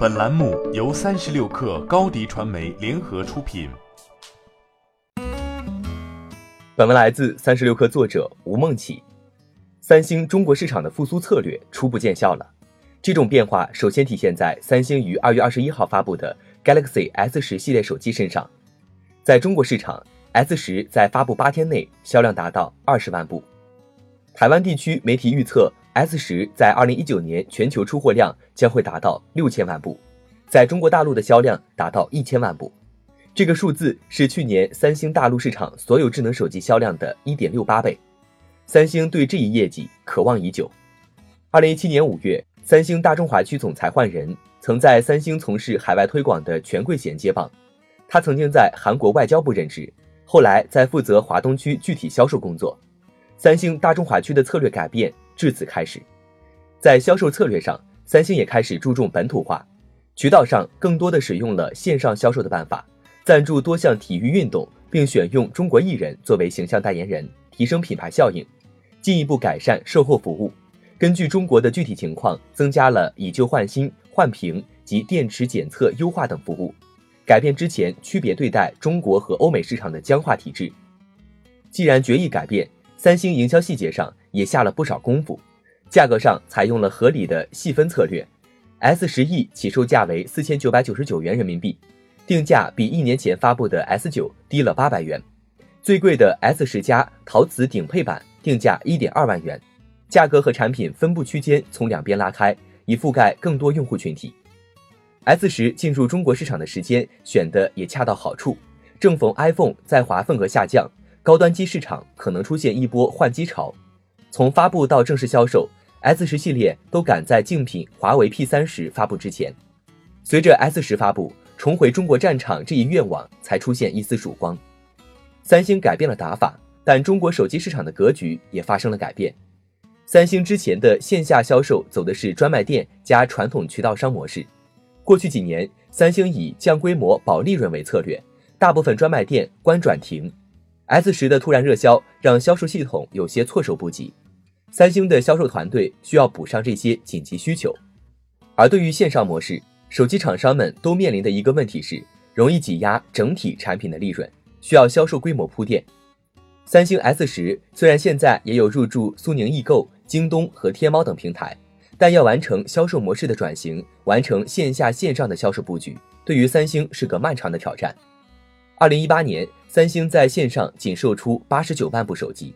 本栏目由三十六氪高低传媒联合出品。本文来自三十六氪作者吴梦起。三星中国市场的复苏策略初步见效了。这种变化首先体现在三星于二月二十一号发布的 Galaxy S 十系列手机身上。在中国市场，S 十在发布八天内销量达到二十万部。台湾地区媒体预测。S 十在二零一九年全球出货量将会达到六千万部，在中国大陆的销量达到一千万部，这个数字是去年三星大陆市场所有智能手机销量的一点六八倍。三星对这一业绩渴望已久。二零一七年五月，三星大中华区总裁换人，曾在三星从事海外推广的权贵衔接棒。他曾经在韩国外交部任职，后来在负责华东区具体销售工作。三星大中华区的策略改变。至此开始，在销售策略上，三星也开始注重本土化，渠道上更多的使用了线上销售的办法，赞助多项体育运动，并选用中国艺人作为形象代言人，提升品牌效应，进一步改善售后服务。根据中国的具体情况，增加了以旧换新、换屏及电池检测优化等服务，改变之前区别对待中国和欧美市场的僵化体制。既然决议改变，三星营销细节上。也下了不少功夫，价格上采用了合理的细分策略。S 十 E 起售价为四千九百九十九元人民币，定价比一年前发布的 S 九低了八百元。最贵的 S 十加陶瓷顶配版定价一点二万元，价格和产品分布区间从两边拉开，以覆盖更多用户群体。S 十进入中国市场的时间选的也恰到好处，正逢 iPhone 在华份额下降，高端机市场可能出现一波换机潮。从发布到正式销售，S 十系列都赶在竞品华为 P 三十发布之前。随着 S 十发布，重回中国战场这一愿望才出现一丝曙光。三星改变了打法，但中国手机市场的格局也发生了改变。三星之前的线下销售走的是专卖店加传统渠道商模式。过去几年，三星以降规模保利润为策略，大部分专卖店关转停。S 十的突然热销让销售系统有些措手不及。三星的销售团队需要补上这些紧急需求，而对于线上模式，手机厂商们都面临的一个问题是，容易挤压整体产品的利润，需要销售规模铺垫。三星 S 十虽然现在也有入驻苏宁易购、京东和天猫等平台，但要完成销售模式的转型，完成线下线上的销售布局，对于三星是个漫长的挑战。二零一八年，三星在线上仅售出八十九万部手机。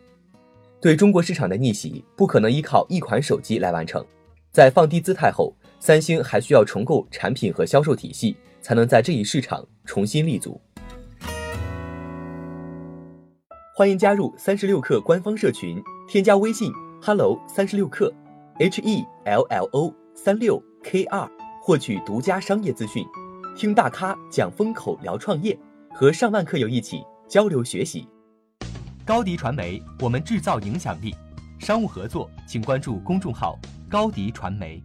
对中国市场的逆袭不可能依靠一款手机来完成，在放低姿态后，三星还需要重构产品和销售体系，才能在这一市场重新立足。欢迎加入三十六氪官方社群，添加微信 hello 三十六氪 h e l l o 三六 k 二，获取独家商业资讯，听大咖讲风口，聊创业，和上万课友一起交流学习。高迪传媒，我们制造影响力。商务合作，请关注公众号“高迪传媒”。